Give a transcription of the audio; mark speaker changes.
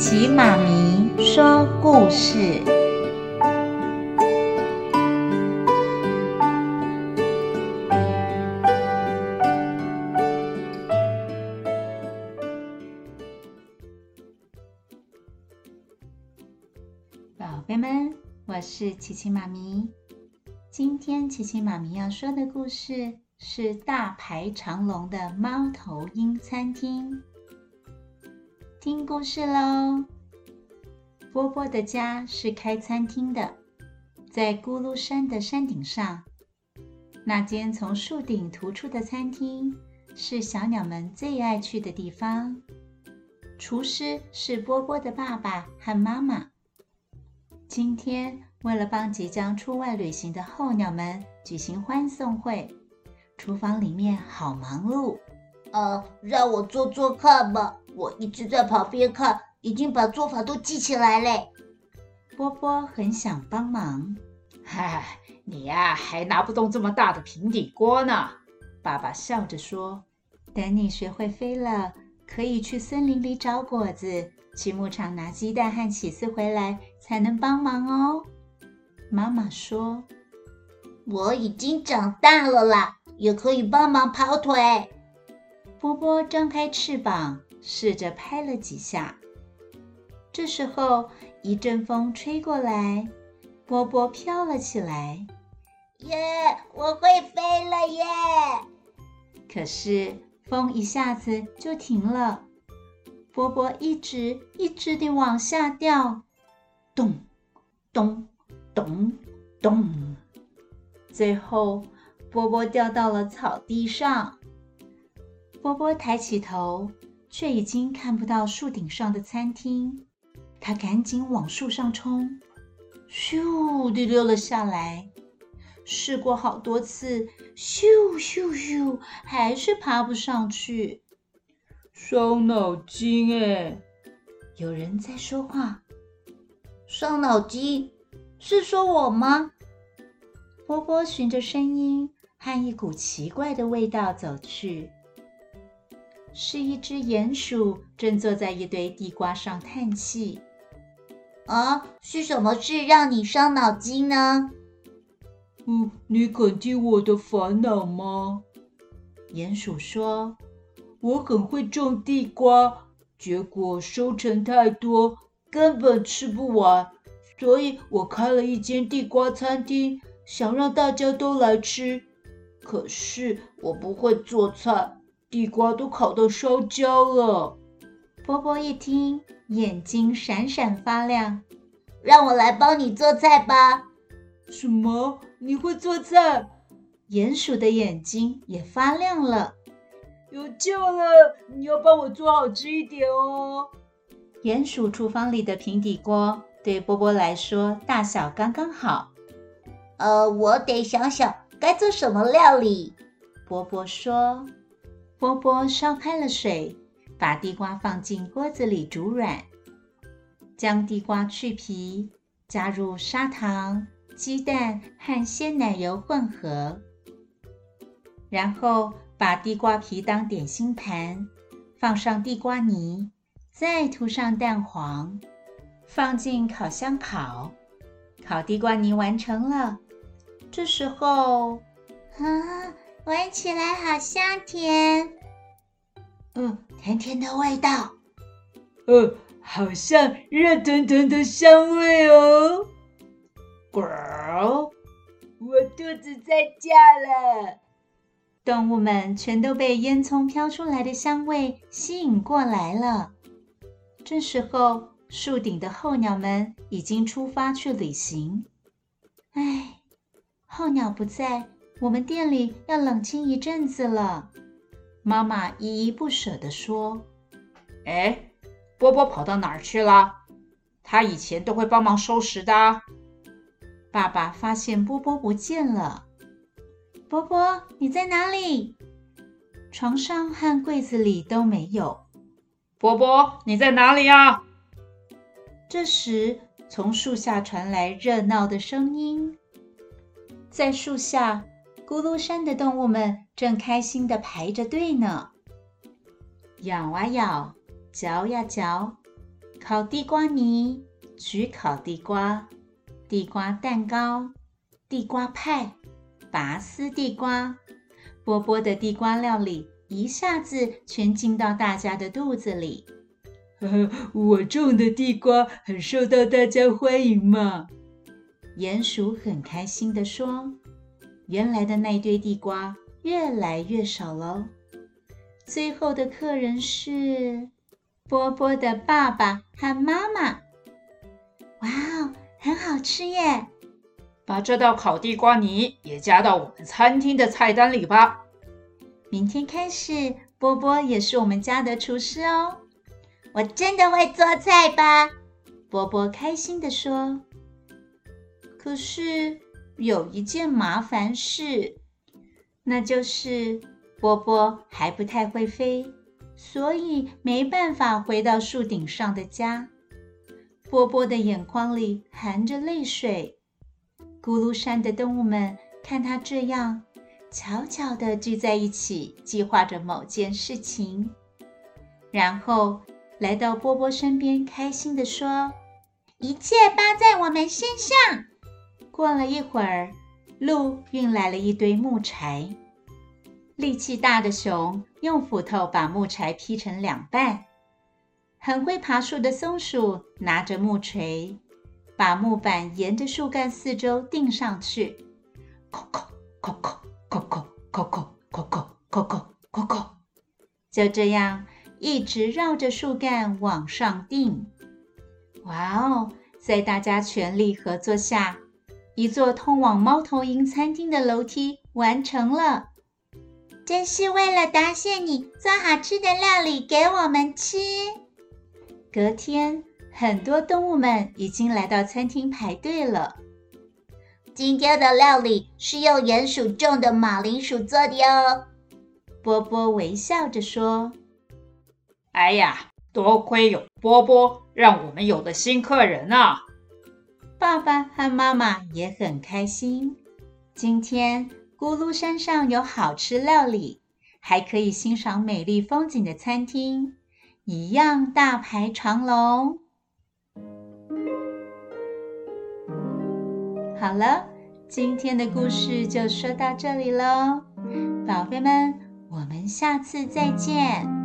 Speaker 1: 琪妈咪说故事。宝贝们，我是琪琪妈咪。今天琪琪妈咪要说的故事是大排长龙的猫头鹰餐厅。听故事喽！波波的家是开餐厅的，在咕噜山的山顶上。那间从树顶突出的餐厅是小鸟们最爱去的地方。厨师是波波的爸爸和妈妈。今天为了帮即将出外旅行的候鸟们举行欢送会，厨房里面好忙碌。
Speaker 2: 呃，让我做做看吧。我一直在旁边看，已经把做法都记起来嘞。
Speaker 1: 波波很想帮忙。
Speaker 3: 嗨，你呀，还拿不动这么大的平底锅呢。
Speaker 1: 爸爸笑着说：“等你学会飞了，可以去森林里找果子，去牧场拿鸡蛋和起司回来，才能帮忙哦。”妈妈说：“
Speaker 2: 我已经长大了啦，也可以帮忙跑腿。”
Speaker 1: 波波张开翅膀。试着拍了几下，这时候一阵风吹过来，波波飘了起来。
Speaker 2: 耶，我会飞了耶！
Speaker 1: 可是风一下子就停了，波波一直一直地往下掉，咚咚咚咚，最后波波掉到了草地上。波波抬起头。却已经看不到树顶上的餐厅，他赶紧往树上冲，咻地溜了下来。试过好多次，咻咻咻，还是爬不上去。
Speaker 3: 伤脑筋哎！
Speaker 1: 有人在说话。
Speaker 2: 伤脑筋？是说我吗？
Speaker 1: 波波循着声音和一股奇怪的味道走去。是一只鼹鼠正坐在一堆地瓜上叹气。
Speaker 2: 啊，是什么事让你伤脑筋呢？
Speaker 3: 嗯，你肯听我的烦恼吗？
Speaker 1: 鼹鼠说：“
Speaker 3: 我很会种地瓜，结果收成太多，根本吃不完，所以我开了一间地瓜餐厅，想让大家都来吃。可是我不会做菜。”地瓜都烤到烧焦了。
Speaker 1: 波波一听，眼睛闪闪发亮。
Speaker 2: 让我来帮你做菜吧。
Speaker 3: 什么？你会做菜？
Speaker 1: 鼹鼠的眼睛也发亮了。
Speaker 3: 有救了！你要帮我做好吃一点哦。
Speaker 1: 鼹鼠厨房里的平底锅对波波来说大小刚刚好。
Speaker 2: 呃，我得想想该做什么料理。
Speaker 1: 波波说。波波烧开了水，把地瓜放进锅子里煮软，将地瓜去皮，加入砂糖、鸡蛋和鲜奶油混合，然后把地瓜皮当点心盘，放上地瓜泥，再涂上蛋黄，放进烤箱烤。烤地瓜泥完成了，这时候，
Speaker 2: 啊。闻起来好香甜，
Speaker 1: 嗯，甜甜的味道，
Speaker 3: 嗯，好像热腾腾的香味哦。
Speaker 1: 咕，
Speaker 3: 我肚子在叫了。
Speaker 1: 动物们全都被烟囱飘出来的香味吸引过来了。这时候，树顶的候鸟们已经出发去旅行。哎，候鸟不在。我们店里要冷清一阵子了，妈妈依依不舍地说：“
Speaker 3: 哎，波波跑到哪儿去了？他以前都会帮忙收拾的。”
Speaker 1: 爸爸发现波波不见了，波波你在哪里？床上和柜子里都没有。
Speaker 3: 波波你在哪里啊？
Speaker 1: 这时，从树下传来热闹的声音，在树下。咕噜山的动物们正开心地排着队呢，咬啊咬，嚼呀嚼，烤地瓜泥、焗烤地瓜、地瓜蛋糕、地瓜派、拔丝地瓜。波波的地瓜料理一下子全进到大家的肚子里。
Speaker 3: 呵呵，我种的地瓜很受到大家欢迎嘛。
Speaker 1: 鼹鼠很开心地说：“原来的那堆地瓜越来越少喽。最后的客人是波波的爸爸和妈妈。
Speaker 2: 哇哦，很好吃耶！
Speaker 4: 把这道烤地瓜泥也加到我们餐厅的菜单里吧。
Speaker 1: 明天开始，波波也是我们家的厨师哦。
Speaker 2: 我真的会做菜吧？”
Speaker 1: 波波开心地说。可是有一件麻烦事，那就是波波还不太会飞，所以没办法回到树顶上的家。波波的眼眶里含着泪水。咕噜山的动物们看他这样，悄悄地聚在一起，计划着某件事情，然后来到波波身边，开心地说：“
Speaker 2: 一切包在我们身上。”
Speaker 1: 过了一会儿，鹿运来了一堆木柴。力气大的熊用斧头把木柴劈成两半。很会爬树的松鼠拿着木锤，把木板沿着树干四周钉上去。扣扣扣扣扣扣扣扣扣扣扣扣扣扣，就这样一直绕着树干往上钉。哇哦！在大家全力合作下，一座通往猫头鹰餐厅的楼梯完成了，
Speaker 2: 真是为了答谢你做好吃的料理给我们吃。
Speaker 1: 隔天，很多动物们已经来到餐厅排队了。
Speaker 2: 今天的料理是用鼹鼠种的马铃薯做的哦。
Speaker 1: 波波微笑着说：“
Speaker 4: 哎呀，多亏有波波，让我们有了新客人啊！”
Speaker 1: 爸爸和妈妈也很开心。今天咕噜山上有好吃料理，还可以欣赏美丽风景的餐厅，一样大排长龙。好了，今天的故事就说到这里喽，宝贝们，我们下次再见。